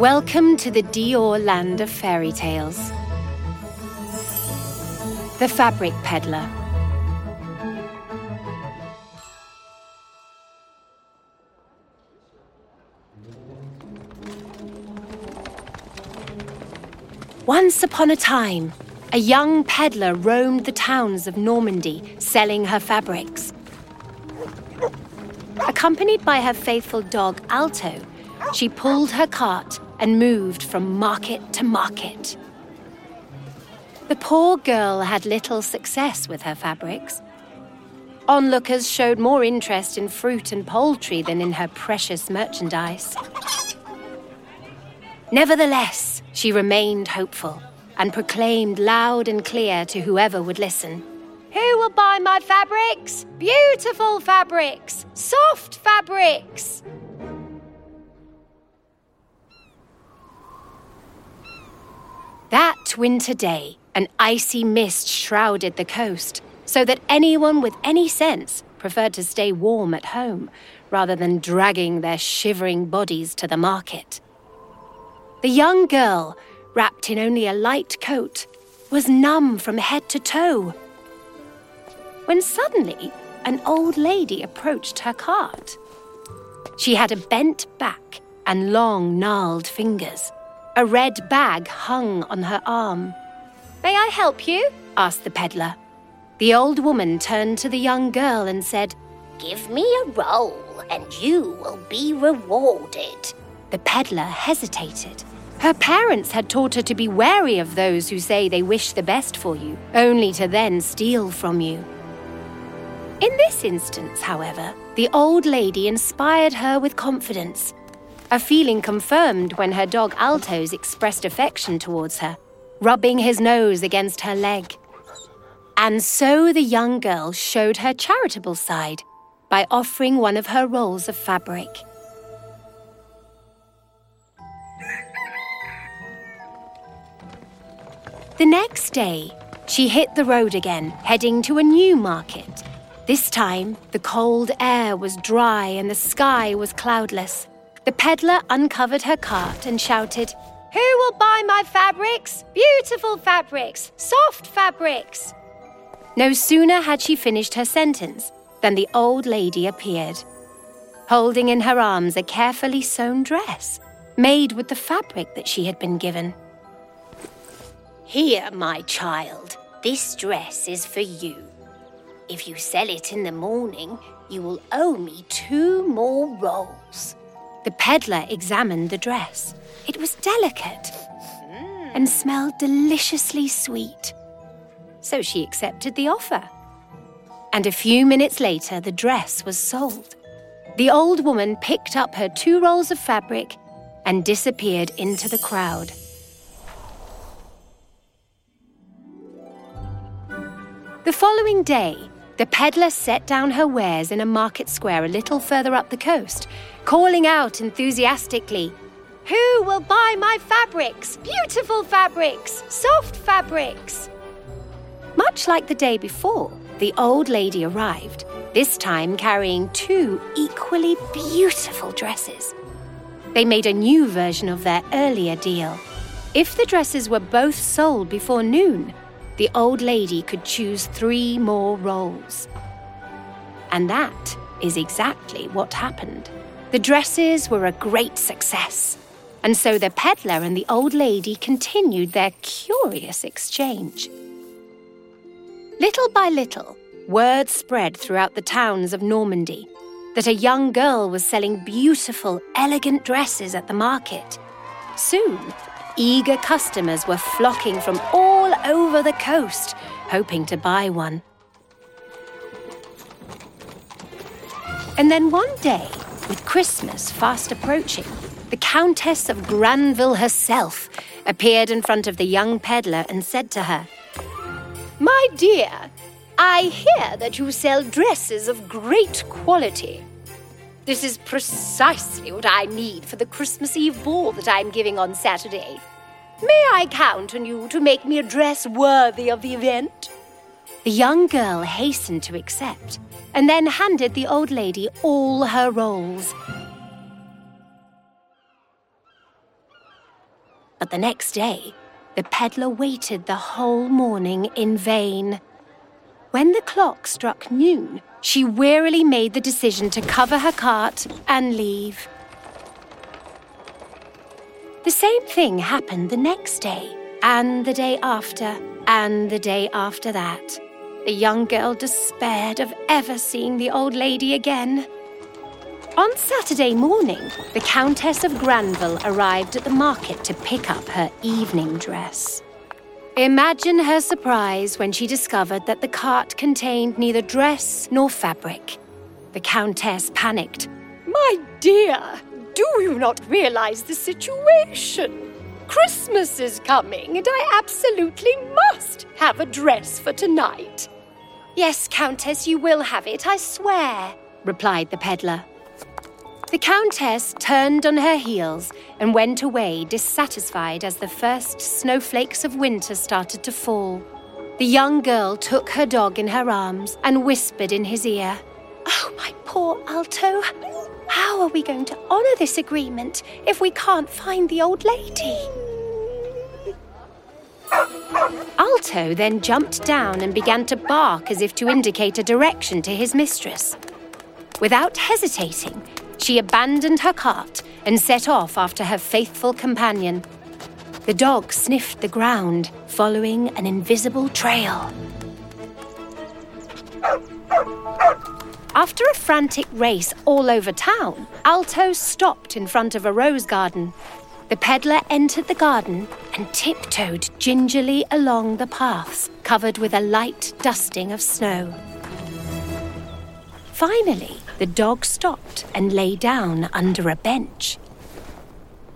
Welcome to the Dior land of fairy tales. The Fabric Peddler. Once upon a time, a young peddler roamed the towns of Normandy selling her fabrics. Accompanied by her faithful dog Alto, she pulled her cart and moved from market to market. The poor girl had little success with her fabrics. Onlookers showed more interest in fruit and poultry than in her precious merchandise. Nevertheless, she remained hopeful and proclaimed loud and clear to whoever would listen Who will buy my fabrics? Beautiful fabrics! Soft fabrics! That winter day, an icy mist shrouded the coast, so that anyone with any sense preferred to stay warm at home rather than dragging their shivering bodies to the market. The young girl, wrapped in only a light coat, was numb from head to toe. When suddenly, an old lady approached her cart. She had a bent back and long, gnarled fingers. A red bag hung on her arm. May I help you? asked the peddler. The old woman turned to the young girl and said, Give me a roll and you will be rewarded. The peddler hesitated. Her parents had taught her to be wary of those who say they wish the best for you, only to then steal from you. In this instance, however, the old lady inspired her with confidence, a feeling confirmed when her dog Altos expressed affection towards her, rubbing his nose against her leg. And so the young girl showed her charitable side by offering one of her rolls of fabric. The next day, she hit the road again, heading to a new market. This time, the cold air was dry and the sky was cloudless. The peddler uncovered her cart and shouted, Who will buy my fabrics? Beautiful fabrics, soft fabrics. No sooner had she finished her sentence than the old lady appeared, holding in her arms a carefully sewn dress made with the fabric that she had been given. Here, my child, this dress is for you. If you sell it in the morning, you will owe me two more rolls. The peddler examined the dress. It was delicate and smelled deliciously sweet. So she accepted the offer. And a few minutes later, the dress was sold. The old woman picked up her two rolls of fabric and disappeared into the crowd. The following day, the peddler set down her wares in a market square a little further up the coast, calling out enthusiastically, Who will buy my fabrics? Beautiful fabrics! Soft fabrics! Much like the day before, the old lady arrived, this time carrying two equally beautiful dresses. They made a new version of their earlier deal. If the dresses were both sold before noon, the old lady could choose three more rolls. And that is exactly what happened. The dresses were a great success, and so the peddler and the old lady continued their curious exchange. Little by little, word spread throughout the towns of Normandy that a young girl was selling beautiful, elegant dresses at the market. Soon, Eager customers were flocking from all over the coast, hoping to buy one. And then one day, with Christmas fast approaching, the Countess of Granville herself appeared in front of the young peddler and said to her, My dear, I hear that you sell dresses of great quality. This is precisely what I need for the Christmas Eve ball that I'm giving on Saturday. May I count on you to make me a dress worthy of the event? The young girl hastened to accept and then handed the old lady all her rolls. But the next day, the peddler waited the whole morning in vain. When the clock struck noon, she wearily made the decision to cover her cart and leave. The same thing happened the next day, and the day after, and the day after that. The young girl despaired of ever seeing the old lady again. On Saturday morning, the Countess of Granville arrived at the market to pick up her evening dress. Imagine her surprise when she discovered that the cart contained neither dress nor fabric. The Countess panicked. My dear, do you not realize the situation? Christmas is coming, and I absolutely must have a dress for tonight. Yes, Countess, you will have it, I swear, replied the peddler. The Countess turned on her heels and went away dissatisfied as the first snowflakes of winter started to fall. The young girl took her dog in her arms and whispered in his ear, Oh, my poor Alto, how are we going to honour this agreement if we can't find the old lady? Alto then jumped down and began to bark as if to indicate a direction to his mistress. Without hesitating, she abandoned her cart and set off after her faithful companion. The dog sniffed the ground, following an invisible trail. After a frantic race all over town, Alto stopped in front of a rose garden. The peddler entered the garden and tiptoed gingerly along the paths covered with a light dusting of snow. Finally, the dog stopped and lay down under a bench.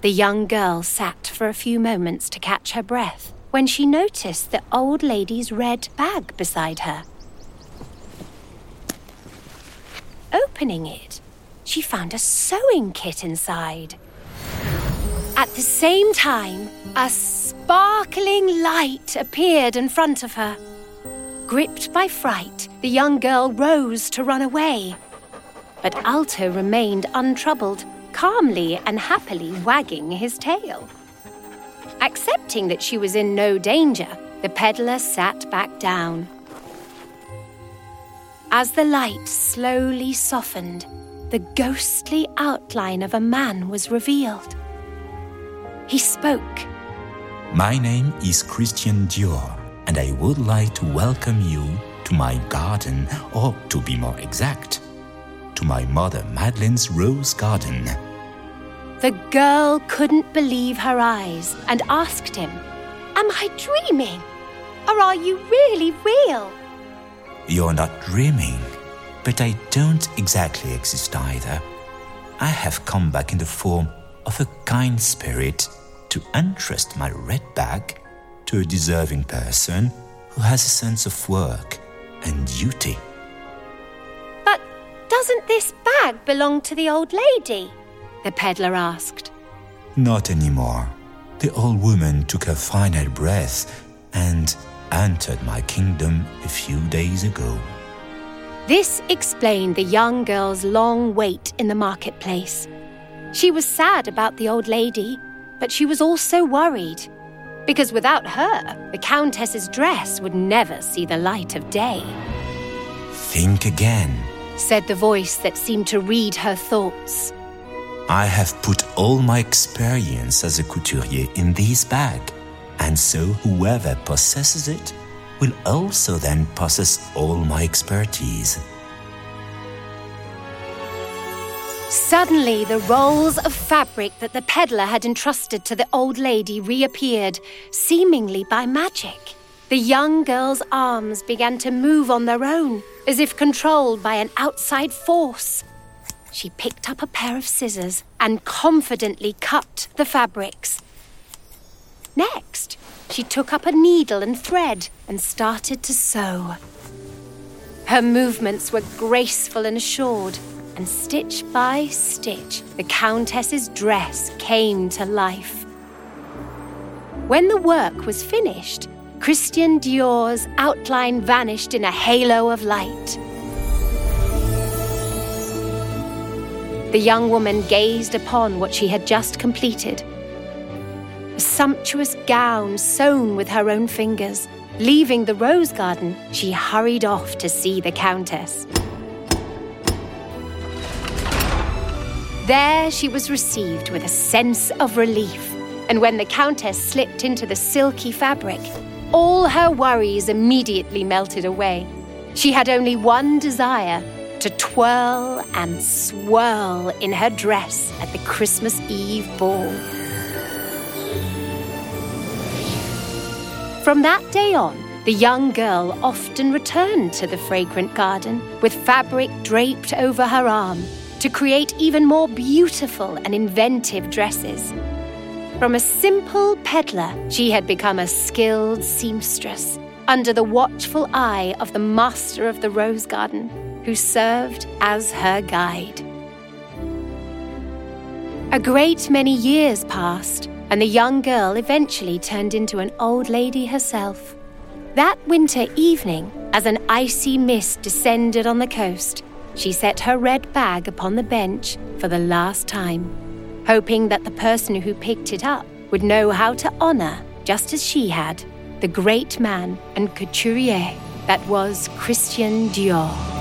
The young girl sat for a few moments to catch her breath when she noticed the old lady's red bag beside her. Opening it, she found a sewing kit inside. At the same time, a sparkling light appeared in front of her. Gripped by fright, the young girl rose to run away. But Alto remained untroubled, calmly and happily wagging his tail. Accepting that she was in no danger, the peddler sat back down. As the light slowly softened, the ghostly outline of a man was revealed. He spoke. My name is Christian Dior, and I would like to welcome you to my garden, or to be more exact, to my mother Madeleine's rose garden. The girl couldn't believe her eyes and asked him, Am I dreaming? Or are you really real? You're not dreaming, but I don't exactly exist either. I have come back in the form of a kind spirit to entrust my red bag to a deserving person who has a sense of work and duty. But doesn't this bag belong to the old lady? The peddler asked. Not anymore. The old woman took her final breath and entered my kingdom a few days ago. This explained the young girl's long wait in the marketplace. She was sad about the old lady, but she was also worried. Because without her, the Countess's dress would never see the light of day. Think again, said the voice that seemed to read her thoughts. I have put all my experience as a couturier in this bag, and so whoever possesses it will also then possess all my expertise. Suddenly, the rolls of fabric that the peddler had entrusted to the old lady reappeared, seemingly by magic. The young girl's arms began to move on their own, as if controlled by an outside force. She picked up a pair of scissors and confidently cut the fabrics. Next, she took up a needle and thread and started to sew. Her movements were graceful and assured, and stitch by stitch, the Countess's dress came to life. When the work was finished, Christian Dior's outline vanished in a halo of light. The young woman gazed upon what she had just completed. A sumptuous gown sewn with her own fingers. Leaving the rose garden, she hurried off to see the Countess. There she was received with a sense of relief, and when the Countess slipped into the silky fabric, all her worries immediately melted away. She had only one desire to twirl and swirl in her dress at the Christmas Eve ball. From that day on, the young girl often returned to the fragrant garden with fabric draped over her arm to create even more beautiful and inventive dresses. From a simple peddler, she had become a skilled seamstress under the watchful eye of the master of the rose garden, who served as her guide. A great many years passed, and the young girl eventually turned into an old lady herself. That winter evening, as an icy mist descended on the coast, she set her red bag upon the bench for the last time, hoping that the person who picked it up would know how to honor, just as she had, the great man and couturier that was Christian Dior.